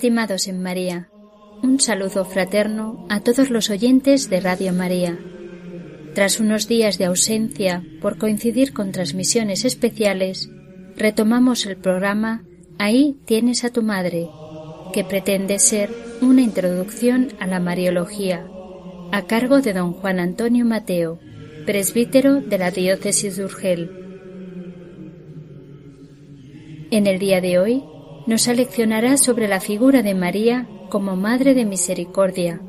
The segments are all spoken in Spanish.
Estimados en María, un saludo fraterno a todos los oyentes de Radio María. Tras unos días de ausencia por coincidir con transmisiones especiales, retomamos el programa Ahí tienes a tu madre, que pretende ser una introducción a la Mariología, a cargo de don Juan Antonio Mateo, presbítero de la diócesis de Urgel. En el día de hoy nos aleccionará sobre la figura de María como Madre de Misericordia.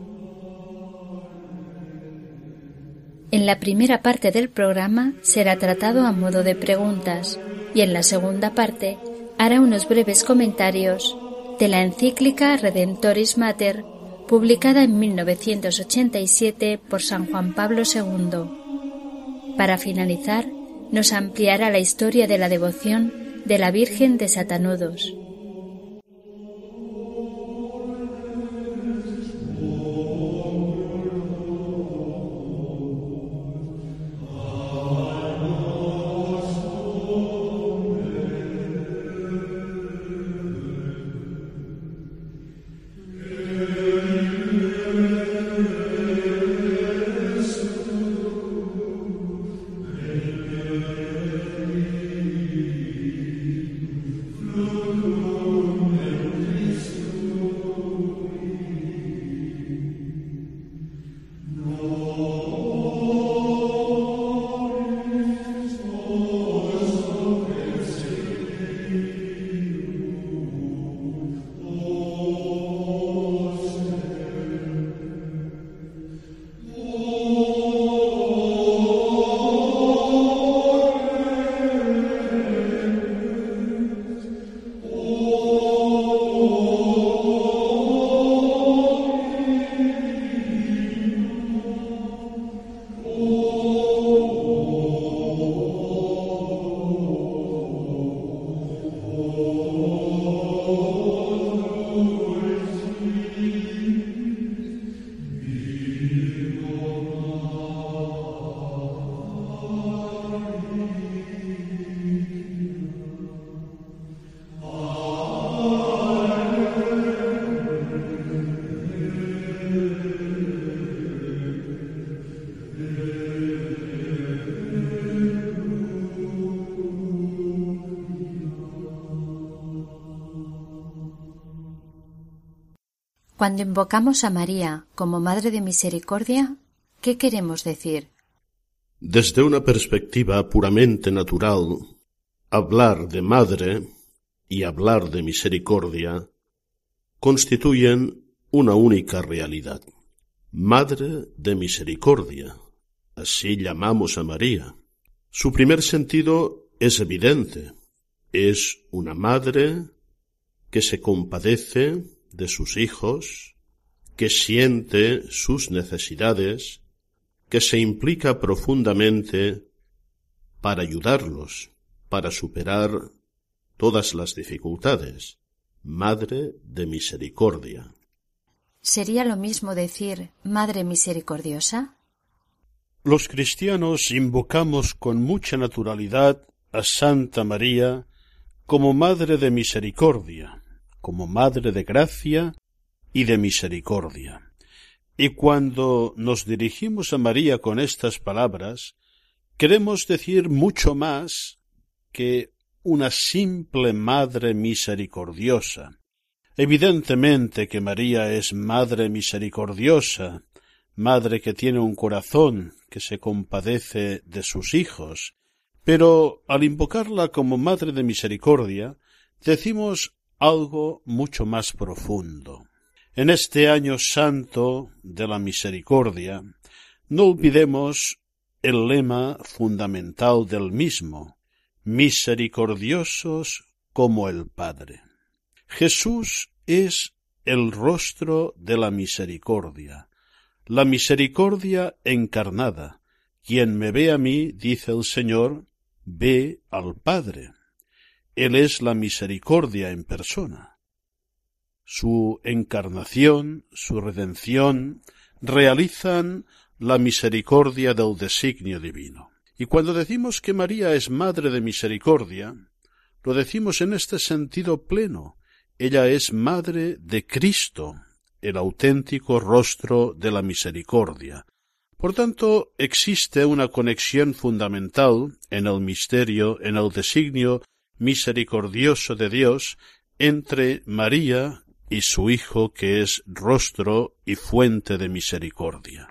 En la primera parte del programa será tratado a modo de preguntas y en la segunda parte hará unos breves comentarios de la encíclica Redentoris Mater publicada en 1987 por San Juan Pablo II. Para finalizar, nos ampliará la historia de la devoción de la Virgen de Satanudos. Cuando invocamos a María como Madre de Misericordia, ¿qué queremos decir? Desde una perspectiva puramente natural, hablar de Madre y hablar de misericordia constituyen una única realidad. Madre de Misericordia, así llamamos a María. Su primer sentido es evidente. Es una madre que se compadece de sus hijos, que siente sus necesidades, que se implica profundamente para ayudarlos, para superar todas las dificultades. Madre de Misericordia. ¿Sería lo mismo decir Madre Misericordiosa? Los cristianos invocamos con mucha naturalidad a Santa María como Madre de Misericordia, como Madre de Gracia y de Misericordia. Y cuando nos dirigimos a María con estas palabras, Queremos decir mucho más que una simple Madre misericordiosa. Evidentemente que María es Madre misericordiosa, Madre que tiene un corazón que se compadece de sus hijos, pero al invocarla como Madre de Misericordia, decimos algo mucho más profundo. En este año santo de la misericordia, no olvidemos el lema fundamental del mismo, misericordiosos como el Padre. Jesús es el rostro de la misericordia, la misericordia encarnada. Quien me ve a mí, dice el Señor, ve al Padre. Él es la misericordia en persona. Su encarnación, su redención, realizan la misericordia del designio divino. Y cuando decimos que María es Madre de Misericordia, lo decimos en este sentido pleno. Ella es Madre de Cristo, el auténtico rostro de la misericordia. Por tanto, existe una conexión fundamental en el misterio, en el designio misericordioso de Dios entre María y su Hijo que es rostro y fuente de misericordia.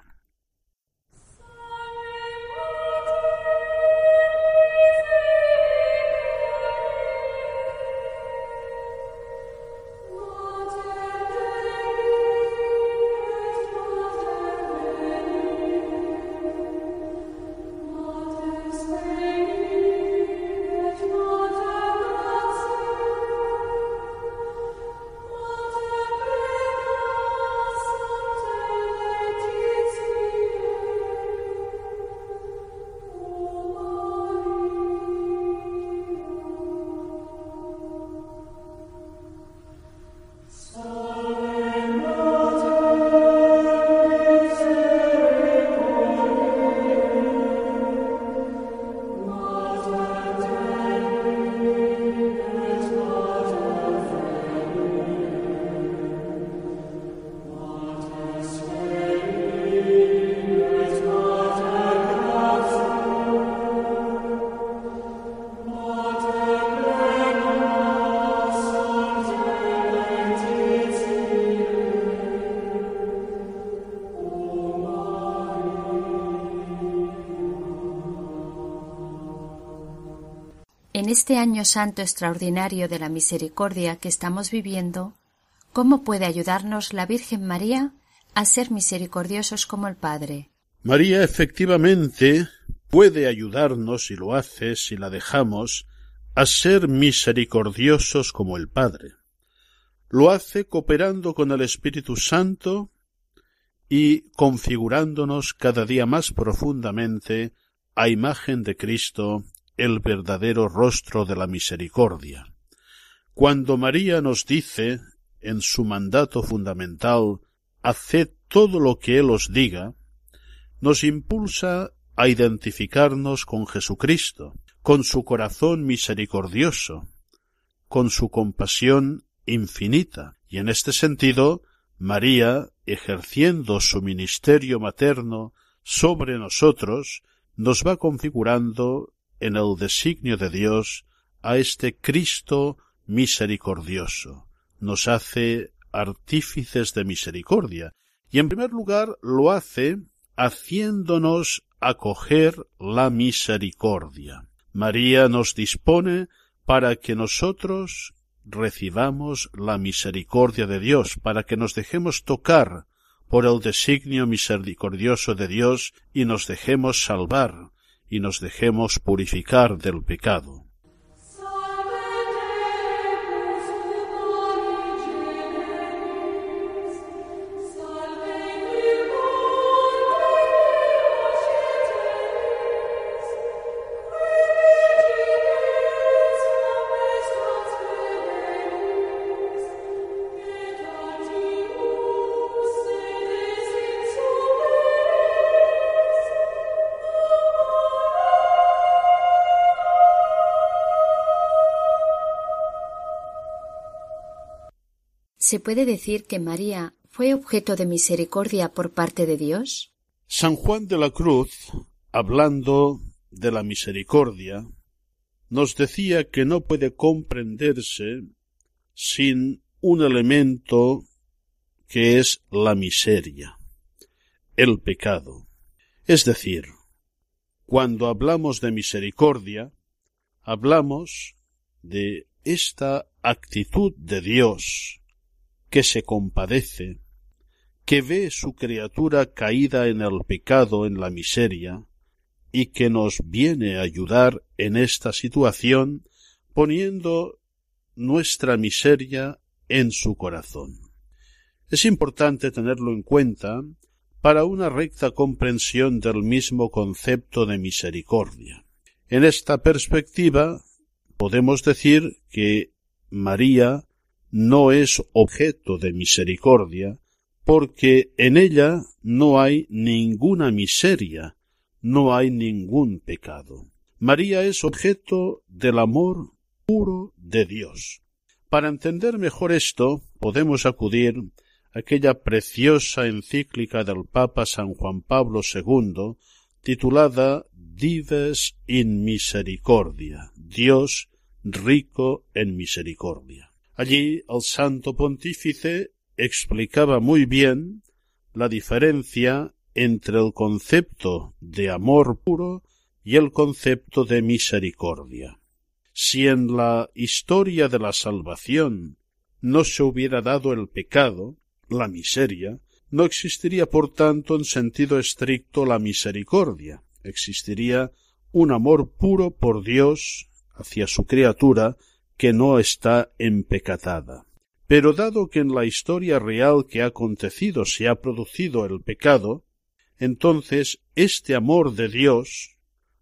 Este año santo extraordinario de la misericordia que estamos viviendo, ¿cómo puede ayudarnos la Virgen María a ser misericordiosos como el Padre? María efectivamente puede ayudarnos y lo hace si la dejamos a ser misericordiosos como el Padre. Lo hace cooperando con el Espíritu Santo y configurándonos cada día más profundamente a imagen de Cristo el verdadero rostro de la misericordia. Cuando María nos dice, en su mandato fundamental, haced todo lo que Él os diga, nos impulsa a identificarnos con Jesucristo, con su corazón misericordioso, con su compasión infinita, y en este sentido, María, ejerciendo su ministerio materno sobre nosotros, nos va configurando en el designio de Dios a este Cristo misericordioso. Nos hace artífices de misericordia y en primer lugar lo hace haciéndonos acoger la misericordia. María nos dispone para que nosotros recibamos la misericordia de Dios, para que nos dejemos tocar por el designio misericordioso de Dios y nos dejemos salvar, y nos dejemos purificar del pecado. ¿Se puede decir que María fue objeto de misericordia por parte de Dios? San Juan de la Cruz, hablando de la misericordia nos decía que no puede comprenderse sin un elemento que es la miseria, el pecado. Es decir, cuando hablamos de misericordia, hablamos de esta actitud de Dios que se compadece, que ve su criatura caída en el pecado, en la miseria, y que nos viene a ayudar en esta situación poniendo nuestra miseria en su corazón. Es importante tenerlo en cuenta para una recta comprensión del mismo concepto de misericordia. En esta perspectiva podemos decir que María no es objeto de misericordia porque en ella no hay ninguna miseria, no hay ningún pecado. María es objeto del amor puro de Dios. Para entender mejor esto, podemos acudir a aquella preciosa encíclica del Papa San Juan Pablo II, titulada Dives in Misericordia, Dios rico en misericordia. Allí el Santo Pontífice explicaba muy bien la diferencia entre el concepto de amor puro y el concepto de misericordia. Si en la historia de la salvación no se hubiera dado el pecado, la miseria, no existiría por tanto en sentido estricto la misericordia, existiría un amor puro por Dios hacia su criatura que no está empecatada. Pero dado que en la historia real que ha acontecido se ha producido el pecado, entonces este amor de Dios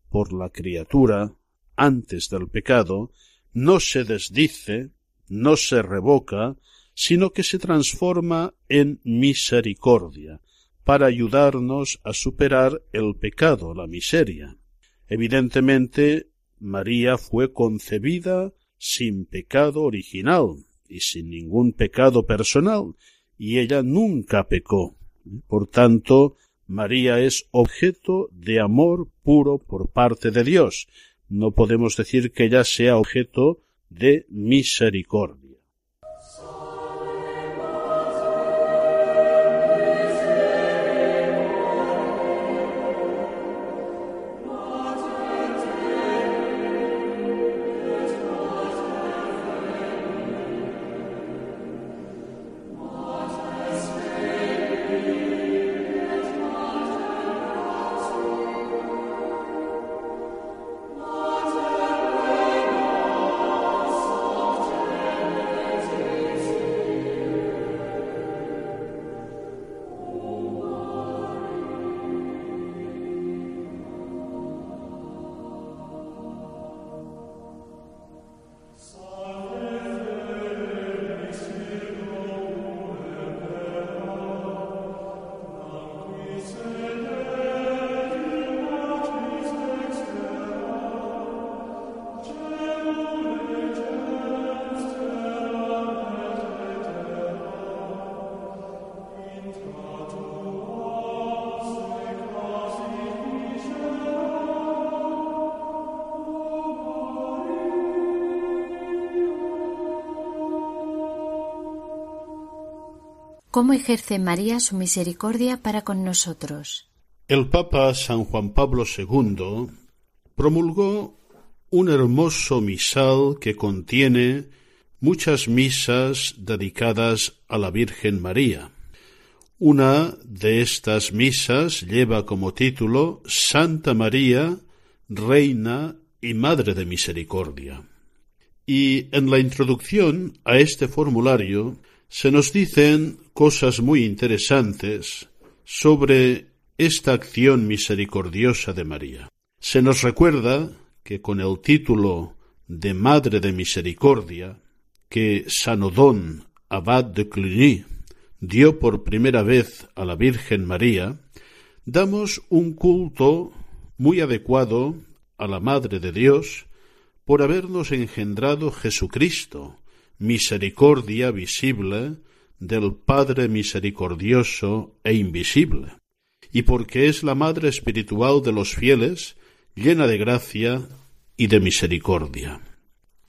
por la criatura antes del pecado no se desdice, no se revoca, sino que se transforma en misericordia, para ayudarnos a superar el pecado, la miseria. Evidentemente, María fue concebida sin pecado original y sin ningún pecado personal, y ella nunca pecó. Por tanto, María es objeto de amor puro por parte de Dios. No podemos decir que ella sea objeto de misericordia. ¿Cómo ejerce María su misericordia para con nosotros? El Papa San Juan Pablo II promulgó un hermoso misal que contiene muchas misas dedicadas a la Virgen María. Una de estas misas lleva como título Santa María, Reina y Madre de Misericordia. Y en la introducción a este formulario se nos dicen cosas muy interesantes sobre esta acción misericordiosa de María. Se nos recuerda que con el título de Madre de Misericordia, que San Odón, abad de Cluny, dio por primera vez a la Virgen María, damos un culto muy adecuado a la Madre de Dios por habernos engendrado Jesucristo, misericordia visible del Padre misericordioso e invisible, y porque es la Madre espiritual de los fieles, llena de gracia y de misericordia.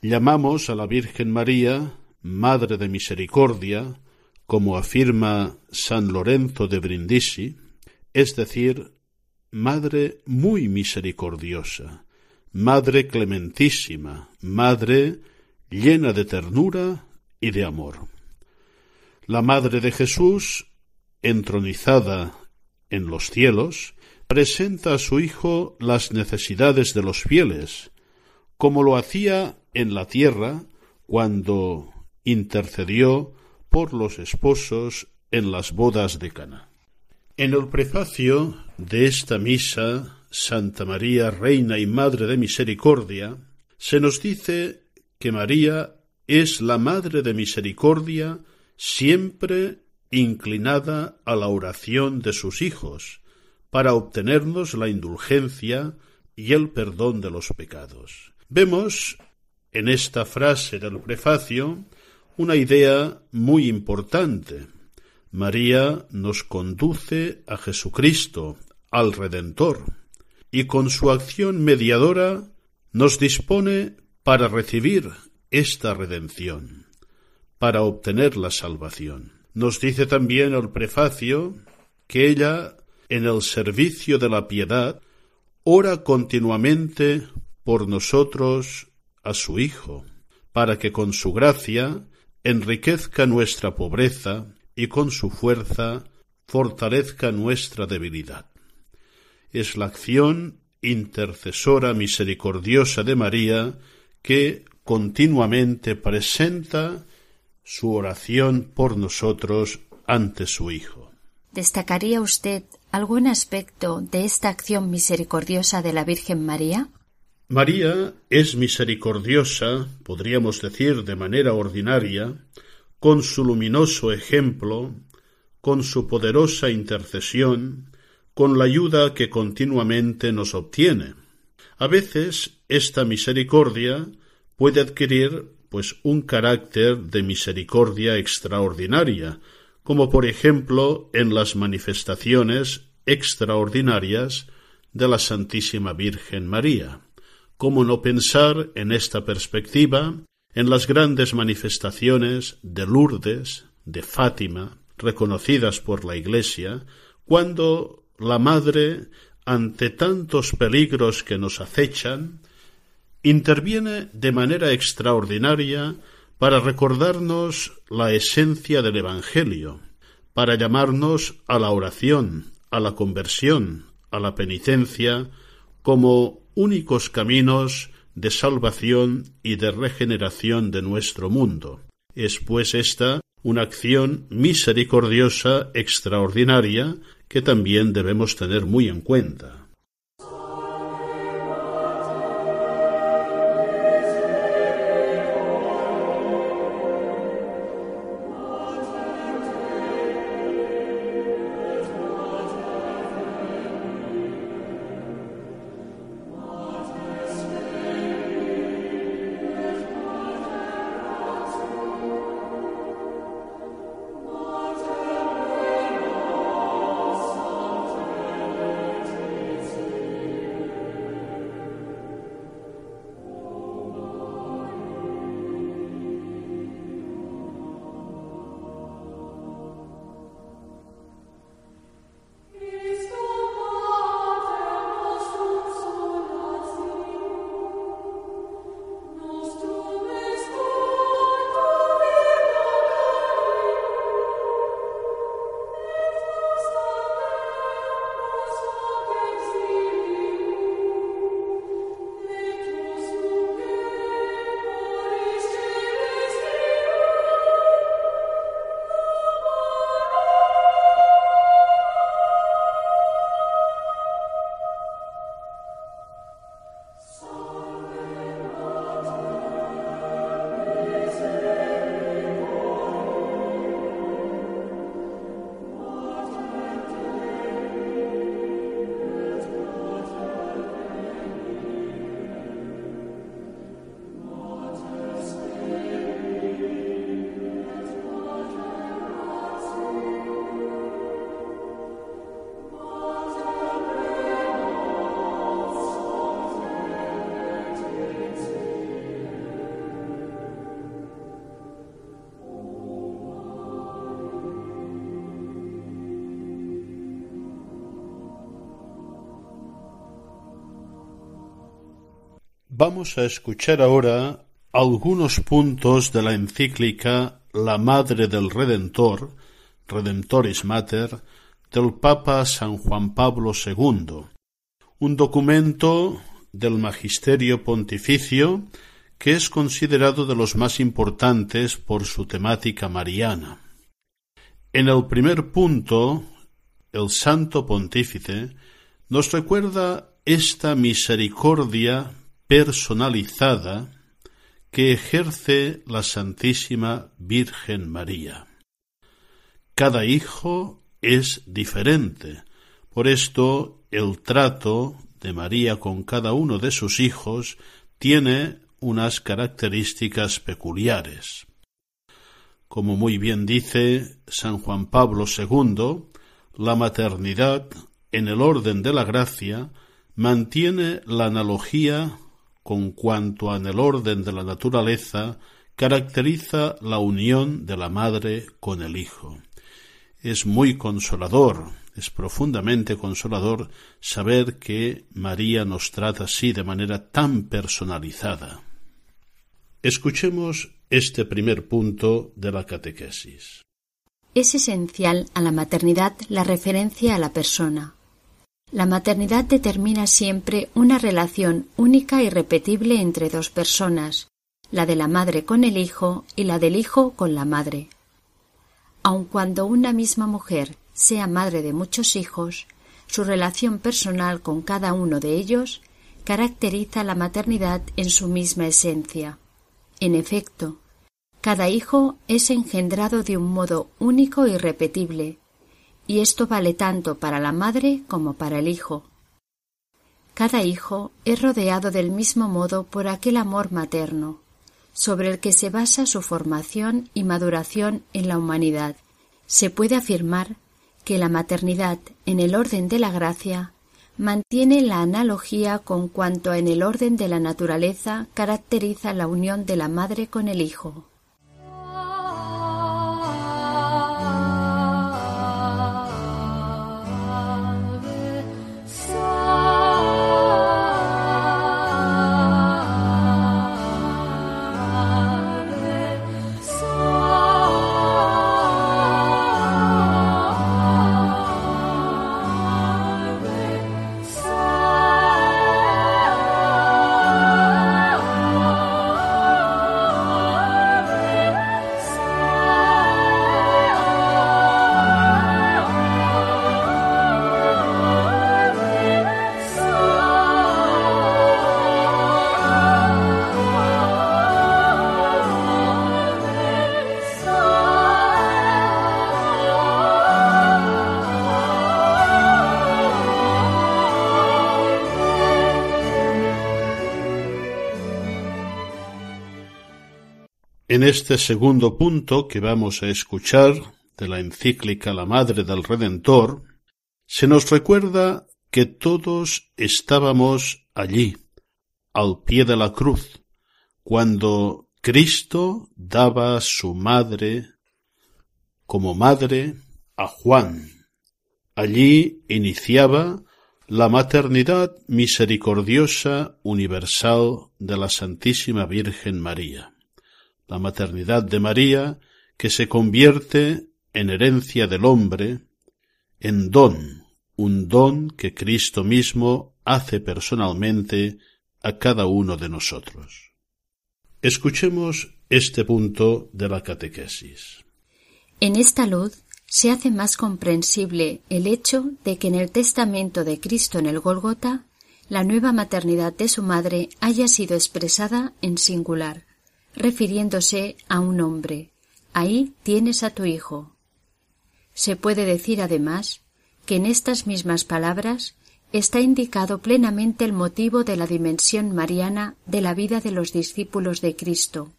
Llamamos a la Virgen María Madre de Misericordia, como afirma San Lorenzo de Brindisi, es decir, Madre muy misericordiosa, Madre clementísima, Madre llena de ternura y de amor. La Madre de Jesús, entronizada en los cielos, presenta a su Hijo las necesidades de los fieles, como lo hacía en la tierra cuando intercedió por los esposos en las bodas de Cana. En el prefacio de esta misa, Santa María, Reina y Madre de Misericordia, se nos dice que María es la Madre de Misericordia siempre inclinada a la oración de sus hijos, para obtenernos la indulgencia y el perdón de los pecados. Vemos en esta frase del prefacio una idea muy importante. María nos conduce a Jesucristo, al Redentor, y con su acción mediadora nos dispone para recibir esta redención, para obtener la salvación. Nos dice también el prefacio que ella, en el servicio de la piedad, ora continuamente por nosotros a su Hijo, para que con su gracia enriquezca nuestra pobreza y con su fuerza fortalezca nuestra debilidad. Es la acción intercesora misericordiosa de María que continuamente presenta su oración por nosotros ante su Hijo. ¿Destacaría usted algún aspecto de esta acción misericordiosa de la Virgen María? María es misericordiosa, podríamos decir de manera ordinaria, con su luminoso ejemplo, con su poderosa intercesión, con la ayuda que continuamente nos obtiene. A veces esta misericordia puede adquirir pues un carácter de misericordia extraordinaria, como por ejemplo en las manifestaciones extraordinarias de la Santísima Virgen María. ¿Cómo no pensar en esta perspectiva en las grandes manifestaciones de Lourdes, de Fátima, reconocidas por la Iglesia, cuando la Madre, ante tantos peligros que nos acechan, interviene de manera extraordinaria para recordarnos la esencia del Evangelio, para llamarnos a la oración, a la conversión, a la penitencia, como únicos caminos de salvación y de regeneración de nuestro mundo. Es pues esta una acción misericordiosa extraordinaria que también debemos tener muy en cuenta. Vamos a escuchar ahora algunos puntos de la encíclica La Madre del Redentor, Redemptoris Mater, del Papa San Juan Pablo II, un documento del Magisterio Pontificio que es considerado de los más importantes por su temática mariana. En el primer punto, el Santo Pontífice nos recuerda esta misericordia personalizada que ejerce la Santísima Virgen María. Cada hijo es diferente, por esto el trato de María con cada uno de sus hijos tiene unas características peculiares. Como muy bien dice San Juan Pablo II, la maternidad, en el orden de la gracia, mantiene la analogía con cuanto en el orden de la naturaleza caracteriza la unión de la madre con el hijo. Es muy consolador, es profundamente consolador saber que María nos trata así de manera tan personalizada. Escuchemos este primer punto de la catequesis. Es esencial a la maternidad la referencia a la persona. La maternidad determina siempre una relación única y repetible entre dos personas, la de la madre con el hijo y la del hijo con la madre. Aun cuando una misma mujer sea madre de muchos hijos, su relación personal con cada uno de ellos caracteriza la maternidad en su misma esencia. En efecto, cada hijo es engendrado de un modo único y repetible, y esto vale tanto para la madre como para el hijo. Cada hijo es rodeado del mismo modo por aquel amor materno, sobre el que se basa su formación y maduración en la humanidad. Se puede afirmar que la maternidad, en el orden de la gracia, mantiene la analogía con cuanto en el orden de la naturaleza caracteriza la unión de la madre con el hijo. En este segundo punto que vamos a escuchar de la encíclica La Madre del Redentor, se nos recuerda que todos estábamos allí, al pie de la cruz, cuando Cristo daba su madre como madre a Juan. Allí iniciaba la maternidad misericordiosa universal de la Santísima Virgen María la maternidad de María, que se convierte en herencia del hombre, en don, un don que Cristo mismo hace personalmente a cada uno de nosotros. Escuchemos este punto de la catequesis. En esta luz se hace más comprensible el hecho de que en el testamento de Cristo en el Gólgota la nueva maternidad de su madre haya sido expresada en singular, refiriéndose a un hombre. Ahí tienes a tu hijo. Se puede decir además que en estas mismas palabras está indicado plenamente el motivo de la dimensión mariana de la vida de los discípulos de Cristo.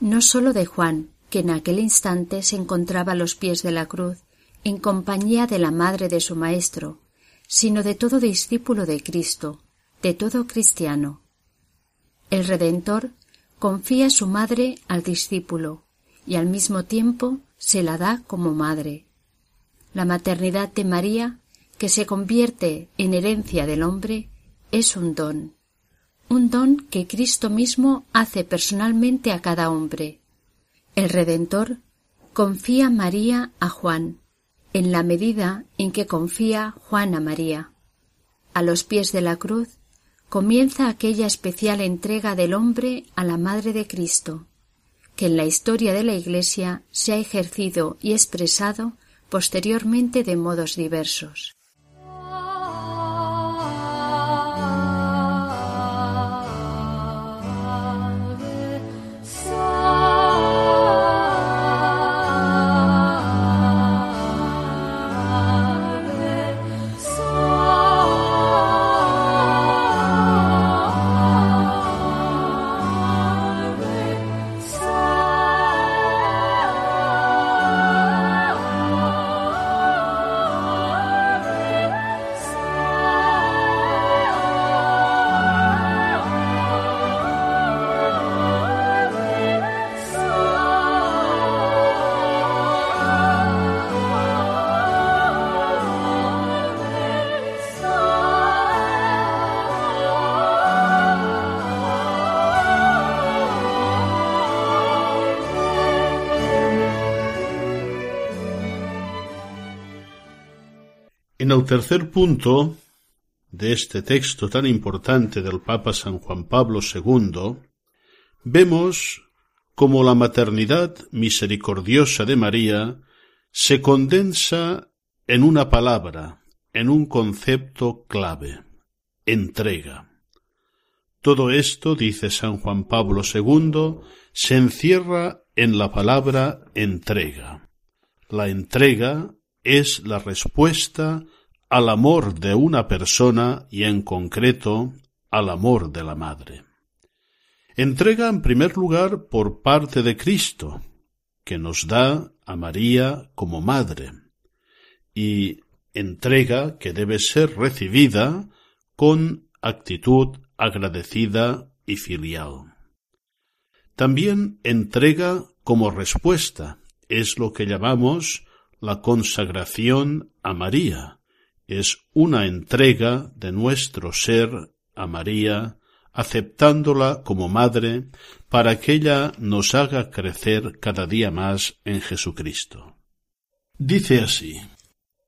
No sólo de Juan, que en aquel instante se encontraba a los pies de la cruz, en compañía de la madre de su Maestro, sino de todo discípulo de Cristo, de todo cristiano. El Redentor confía su madre al discípulo y al mismo tiempo se la da como madre. La maternidad de María, que se convierte en herencia del hombre, es un don, un don que Cristo mismo hace personalmente a cada hombre. El Redentor confía María a Juan, en la medida en que confía Juan a María. A los pies de la cruz comienza aquella especial entrega del hombre a la Madre de Cristo, que en la historia de la Iglesia se ha ejercido y expresado posteriormente de modos diversos. En el tercer punto de este texto tan importante del Papa San Juan Pablo II, vemos cómo la maternidad misericordiosa de María se condensa en una palabra, en un concepto clave, entrega. Todo esto, dice San Juan Pablo II, se encierra en la palabra entrega. La entrega es la respuesta al amor de una persona y en concreto al amor de la madre. Entrega en primer lugar por parte de Cristo, que nos da a María como madre, y entrega que debe ser recibida con actitud agradecida y filial. También entrega como respuesta, es lo que llamamos la consagración a María, es una entrega de nuestro ser a María, aceptándola como madre para que ella nos haga crecer cada día más en Jesucristo. Dice así.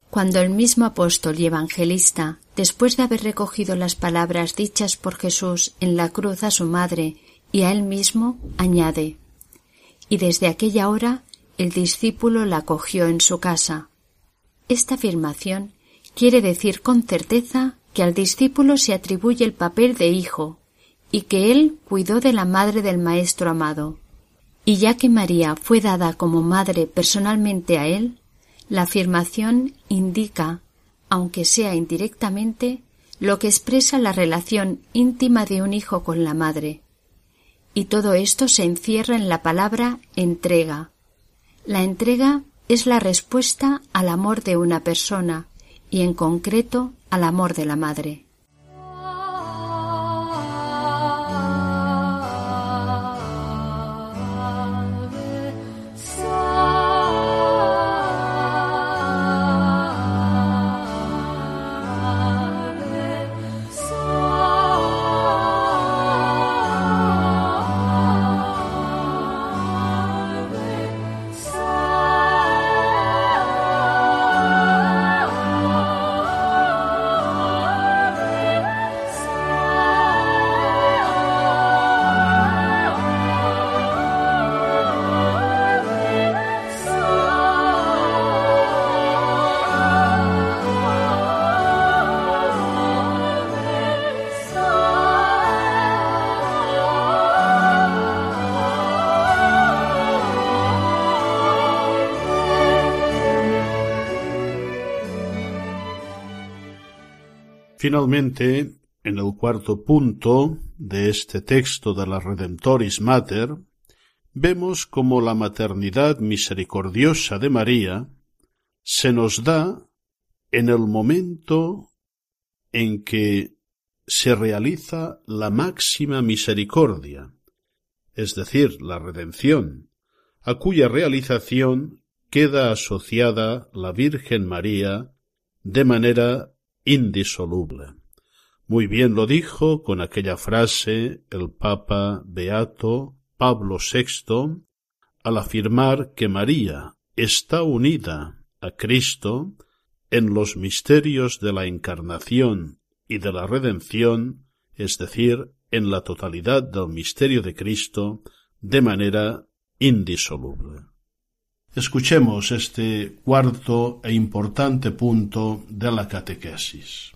Cuando el mismo apóstol y evangelista, después de haber recogido las palabras dichas por Jesús en la cruz a su madre y a él mismo, añade Y desde aquella hora el discípulo la cogió en su casa. Esta afirmación quiere decir con certeza que al discípulo se atribuye el papel de hijo y que él cuidó de la madre del Maestro amado. Y ya que María fue dada como madre personalmente a él, la afirmación indica, aunque sea indirectamente, lo que expresa la relación íntima de un hijo con la madre. Y todo esto se encierra en la palabra entrega. La entrega es la respuesta al amor de una persona, y en concreto al amor de la madre. Finalmente, en el cuarto punto de este texto de la Redemptoris Mater, vemos como la maternidad misericordiosa de María se nos da en el momento en que se realiza la máxima misericordia, es decir, la redención, a cuya realización queda asociada la Virgen María de manera indisoluble. Muy bien lo dijo con aquella frase el Papa Beato Pablo VI al afirmar que María está unida a Cristo en los misterios de la encarnación y de la redención, es decir, en la totalidad del misterio de Cristo, de manera indisoluble. Escuchemos este cuarto e importante punto de la catequesis.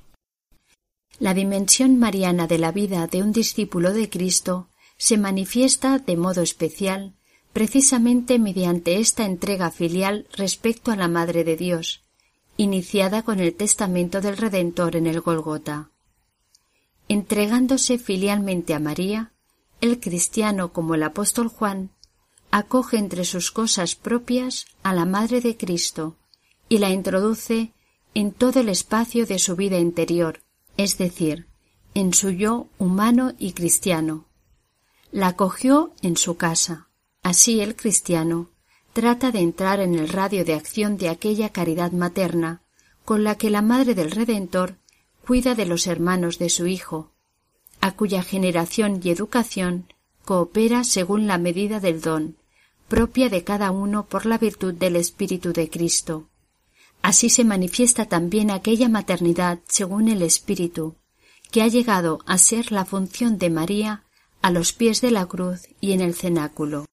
La dimensión mariana de la vida de un discípulo de Cristo se manifiesta de modo especial precisamente mediante esta entrega filial respecto a la Madre de Dios, iniciada con el testamento del Redentor en el Golgota. Entregándose filialmente a María, el cristiano como el apóstol Juan acoge entre sus cosas propias a la Madre de Cristo y la introduce en todo el espacio de su vida interior, es decir, en su yo humano y cristiano. La acogió en su casa. Así el cristiano trata de entrar en el radio de acción de aquella caridad materna con la que la Madre del Redentor cuida de los hermanos de su Hijo, a cuya generación y educación coopera según la medida del don, propia de cada uno por la virtud del Espíritu de Cristo. Así se manifiesta también aquella maternidad según el Espíritu, que ha llegado a ser la función de María a los pies de la cruz y en el cenáculo.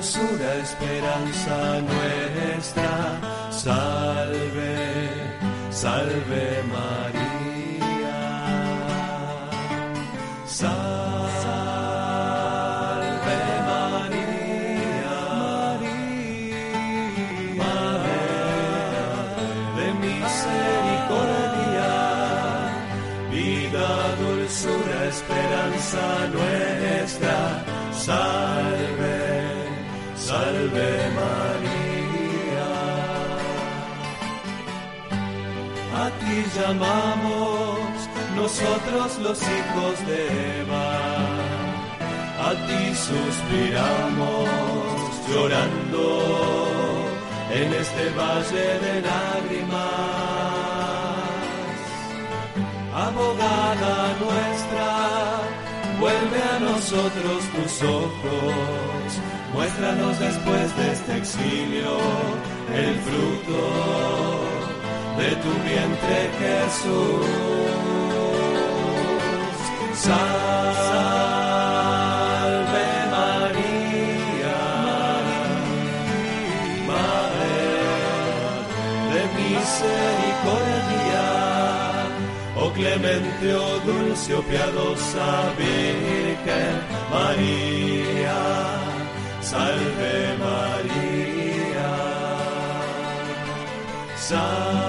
Esperanza nuestra. Salve, salve Llamamos nosotros los hijos de Eva, a ti suspiramos llorando en este valle de lágrimas. Abogada nuestra, vuelve a nosotros tus ojos Muéstranos después de este exilio el fruto de tu vientre Jesús. Salve María, Madre de misericordia, oh clemente, oh dulce, oh piadosa Virgen María salve María. Salve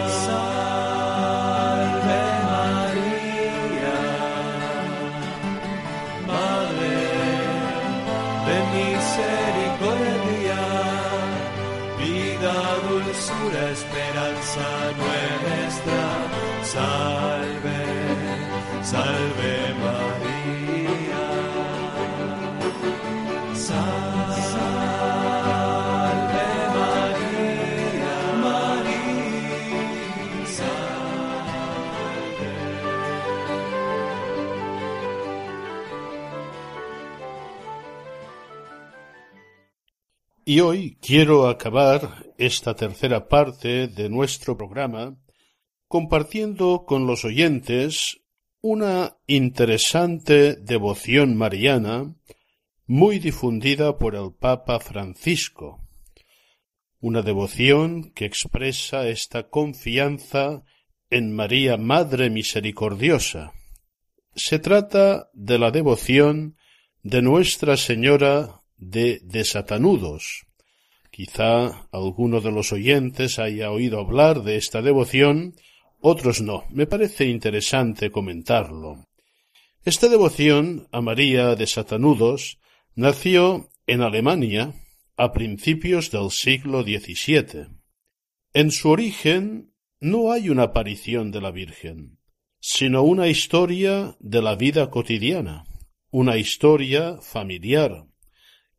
Y hoy quiero acabar esta tercera parte de nuestro programa compartiendo con los oyentes una interesante devoción mariana muy difundida por el Papa Francisco, una devoción que expresa esta confianza en María Madre Misericordiosa. Se trata de la devoción de Nuestra Señora de desatanudos. Quizá alguno de los oyentes haya oído hablar de esta devoción, otros no. Me parece interesante comentarlo. Esta devoción a María de Satanudos nació en Alemania a principios del siglo XVII. En su origen no hay una aparición de la Virgen, sino una historia de la vida cotidiana, una historia familiar,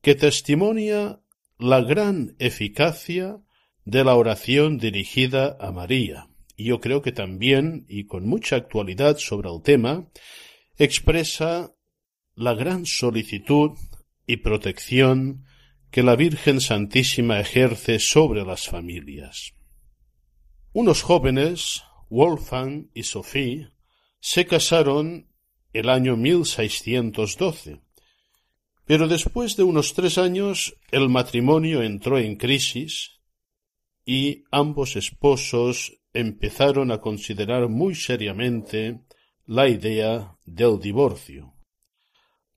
que testimonia la gran eficacia de la oración dirigida a María. Y yo creo que también, y con mucha actualidad sobre el tema, expresa la gran solicitud y protección que la Virgen Santísima ejerce sobre las familias. Unos jóvenes, Wolfgang y Sophie, se casaron el año 1612, pero después de unos tres años el matrimonio entró en crisis y ambos esposos empezaron a considerar muy seriamente la idea del divorcio.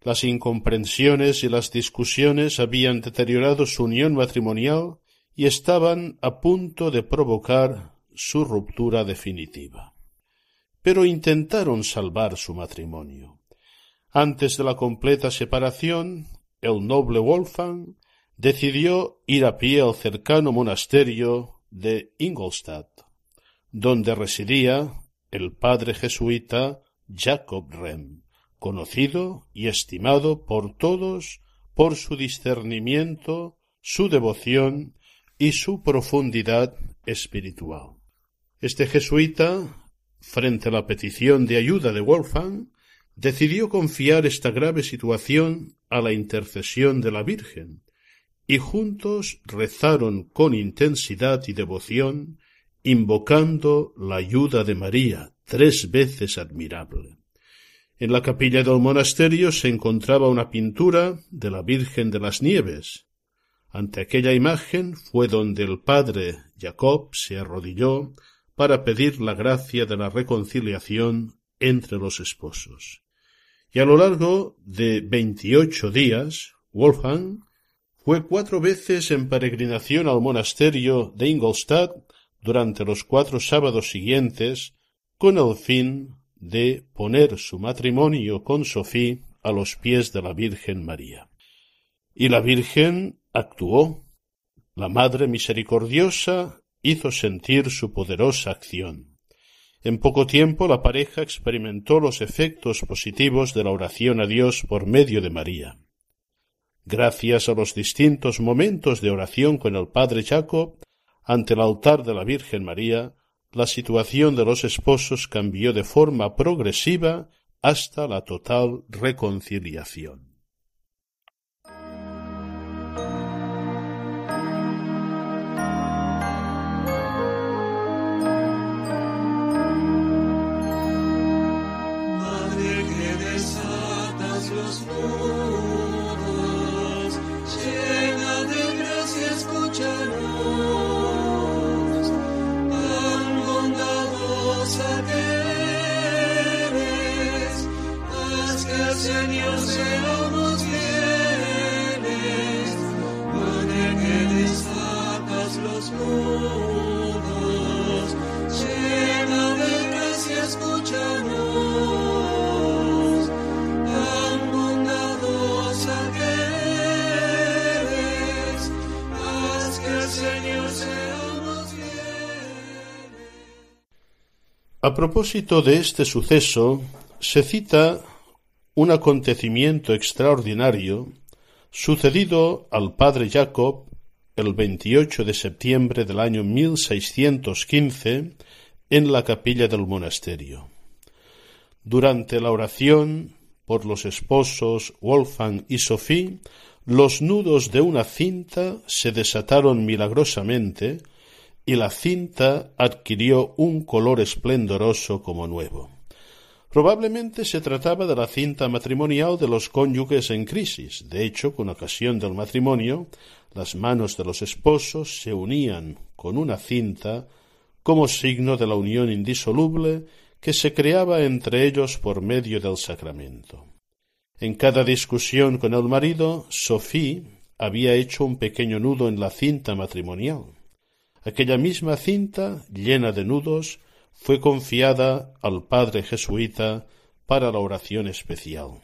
Las incomprensiones y las discusiones habían deteriorado su unión matrimonial y estaban a punto de provocar su ruptura definitiva. Pero intentaron salvar su matrimonio. Antes de la completa separación, el noble Wolfgang decidió ir a pie al cercano monasterio de Ingolstadt, donde residía el padre jesuita Jacob Rem conocido y estimado por todos por su discernimiento, su devoción y su profundidad espiritual. Este jesuita, frente a la petición de ayuda de Wolfgang, decidió confiar esta grave situación a la intercesión de la Virgen, y juntos rezaron con intensidad y devoción, invocando la ayuda de María, tres veces admirable. En la capilla del monasterio se encontraba una pintura de la Virgen de las Nieves. Ante aquella imagen fue donde el padre Jacob se arrodilló para pedir la gracia de la reconciliación entre los esposos. Y a lo largo de veintiocho días, Wolfgang fue cuatro veces en peregrinación al monasterio de Ingolstadt durante los cuatro sábados siguientes con el fin de poner su matrimonio con Sofía a los pies de la Virgen María. Y la Virgen actuó. La Madre Misericordiosa hizo sentir su poderosa acción. En poco tiempo la pareja experimentó los efectos positivos de la oración a Dios por medio de María. Gracias a los distintos momentos de oración con el Padre Jacob ante el altar de la Virgen María, la situación de los esposos cambió de forma progresiva hasta la total reconciliación. A propósito de este suceso, se cita un acontecimiento extraordinario sucedido al padre Jacob el 28 de septiembre del año 1615 en la capilla del monasterio. Durante la oración por los esposos Wolfgang y Sophie, los nudos de una cinta se desataron milagrosamente y la cinta adquirió un color esplendoroso como nuevo. Probablemente se trataba de la cinta matrimonial de los cónyuges en crisis. De hecho, con ocasión del matrimonio, las manos de los esposos se unían con una cinta como signo de la unión indisoluble que se creaba entre ellos por medio del sacramento. En cada discusión con el marido, Sophie había hecho un pequeño nudo en la cinta matrimonial. Aquella misma cinta, llena de nudos, fue confiada al padre jesuita para la oración especial.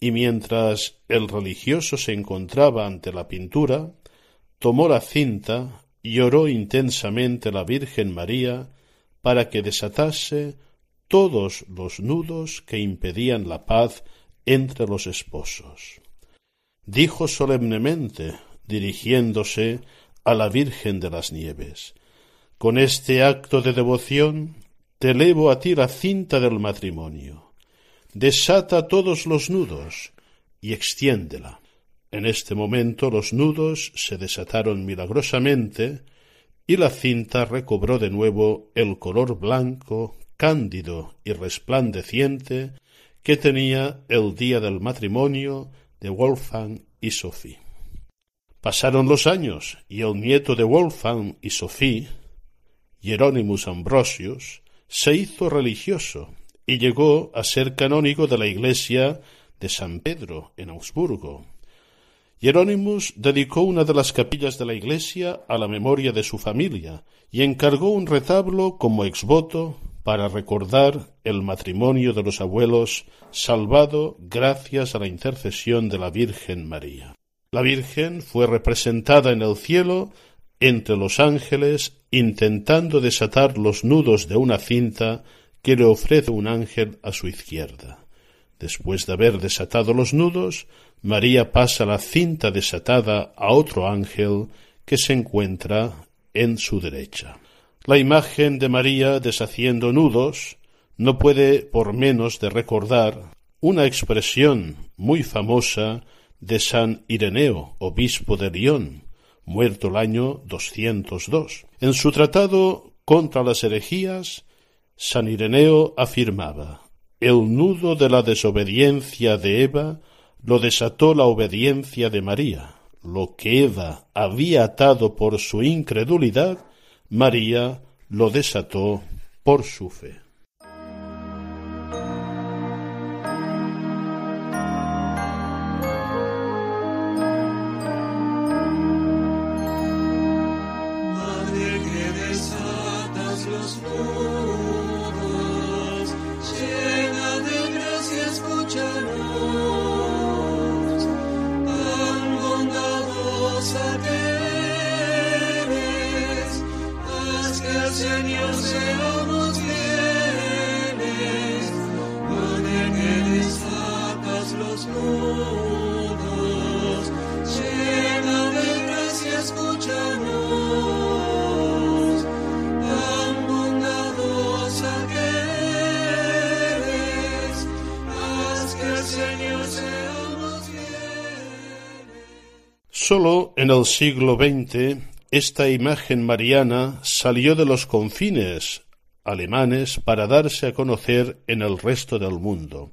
Y mientras el religioso se encontraba ante la pintura, tomó la cinta y oró intensamente la Virgen María para que desatase todos los nudos que impedían la paz entre los esposos. Dijo solemnemente, dirigiéndose a la Virgen de las Nieves, Con este acto de devoción te elevo a ti la cinta del matrimonio. Desata todos los nudos y extiéndela. En este momento los nudos se desataron milagrosamente y la cinta recobró de nuevo el color blanco, cándido y resplandeciente que tenía el día del matrimonio de Wolfgang y Sophie. Pasaron los años y el nieto de Wolfgang y Sophie, Hieronymus Ambrosius, se hizo religioso y llegó a ser canónigo de la iglesia de San Pedro en Augsburgo. Hieronymus dedicó una de las capillas de la iglesia a la memoria de su familia y encargó un retablo como exvoto para recordar el matrimonio de los abuelos salvado gracias a la intercesión de la Virgen María. La Virgen fue representada en el cielo entre los ángeles intentando desatar los nudos de una cinta que le ofrece un ángel a su izquierda. Después de haber desatado los nudos, María pasa la cinta desatada a otro ángel que se encuentra en su derecha. La imagen de María deshaciendo nudos no puede por menos de recordar una expresión muy famosa de San Ireneo, obispo de Lyon, muerto el año 202. En su tratado contra las herejías, San Ireneo afirmaba El nudo de la desobediencia de Eva lo desató la obediencia de María. Lo que Eva había atado por su incredulidad, María lo desató por su fe. los mudos, llena de gracia escúchanos, tan bondadosa que haz que al Señor seamos fieles, con el que desatas los muros. Solo en el siglo XX esta imagen mariana salió de los confines alemanes para darse a conocer en el resto del mundo.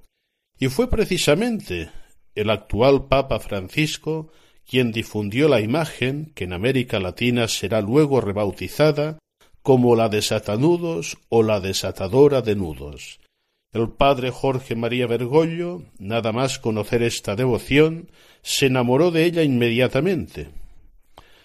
Y fue precisamente el actual Papa Francisco quien difundió la imagen que en América Latina será luego rebautizada como la desatanudos o la desatadora de nudos. El padre Jorge María Bergoglio, nada más conocer esta devoción, se enamoró de ella inmediatamente.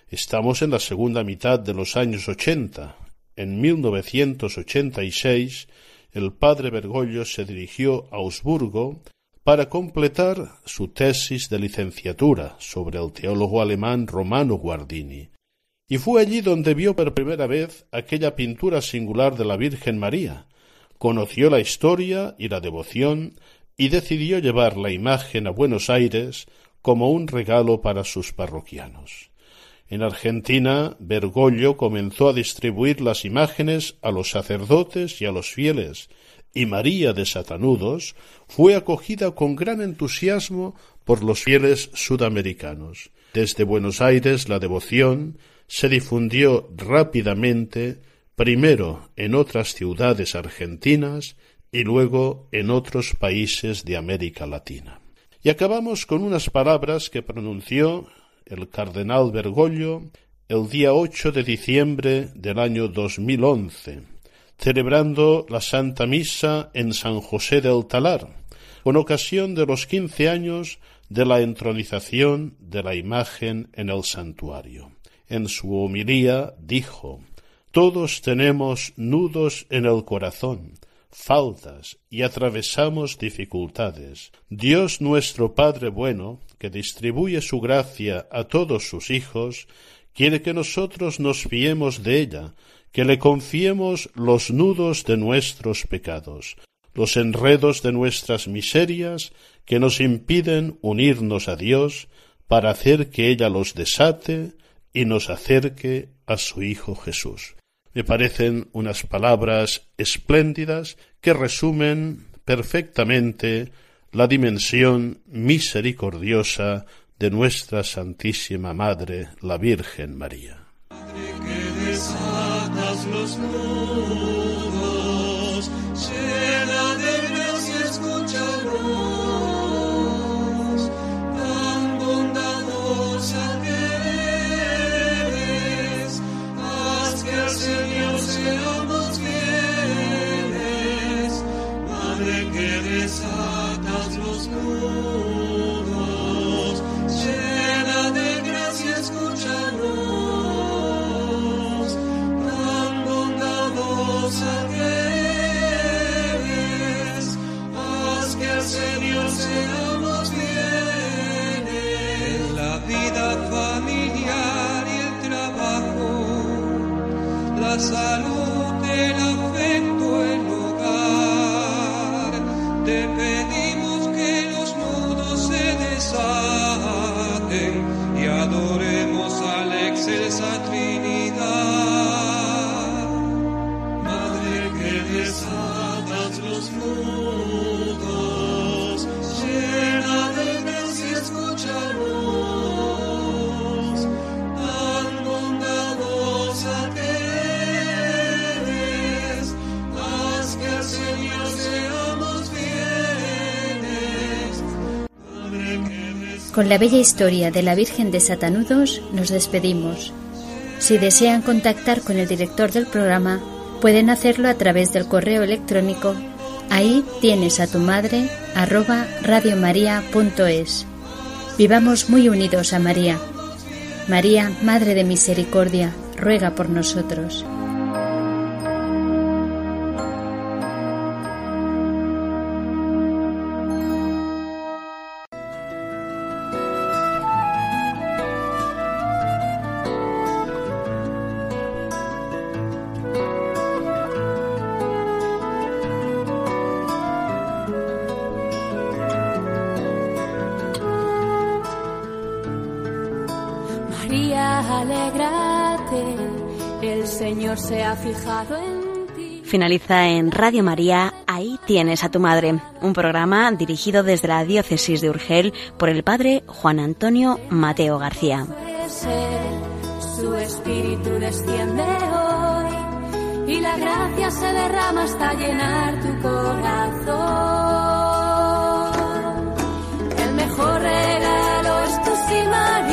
Estamos en la segunda mitad de los años ochenta. En 1986, el padre Bergoglio se dirigió a Augsburgo para completar su tesis de licenciatura sobre el teólogo alemán Romano Guardini. Y fue allí donde vio por primera vez aquella pintura singular de la Virgen María, conoció la historia y la devoción y decidió llevar la imagen a Buenos Aires como un regalo para sus parroquianos. En Argentina, Bergoglio comenzó a distribuir las imágenes a los sacerdotes y a los fieles, y María de Satanudos fue acogida con gran entusiasmo por los fieles sudamericanos. Desde Buenos Aires la devoción se difundió rápidamente primero en otras ciudades argentinas y luego en otros países de América Latina. Y acabamos con unas palabras que pronunció el cardenal Bergoglio el día 8 de diciembre del año 2011, celebrando la Santa Misa en San José del Talar, con ocasión de los quince años de la entronización de la imagen en el santuario. En su homilía dijo todos tenemos nudos en el corazón, faltas y atravesamos dificultades. Dios nuestro Padre bueno, que distribuye su gracia a todos sus hijos, quiere que nosotros nos fiemos de ella, que le confiemos los nudos de nuestros pecados, los enredos de nuestras miserias que nos impiden unirnos a Dios para hacer que ella los desate y nos acerque a su Hijo Jesús. Me parecen unas palabras espléndidas que resumen perfectamente la dimensión misericordiosa de nuestra Santísima Madre, la Virgen María. salud, el afecto, el lugar, te pedí. Con la bella historia de la Virgen de Satanudos nos despedimos. Si desean contactar con el director del programa, pueden hacerlo a través del correo electrónico ahí tienes a tu madre arroba radiomaria.es. Vivamos muy unidos a María. María, Madre de Misericordia, ruega por nosotros. finaliza en Radio María, Ahí tienes a tu madre, un programa dirigido desde la diócesis de Urgel por el padre Juan Antonio Mateo García. Su espíritu desciende hoy y la gracia se derrama hasta llenar tu corazón. El mejor regalo es tu simario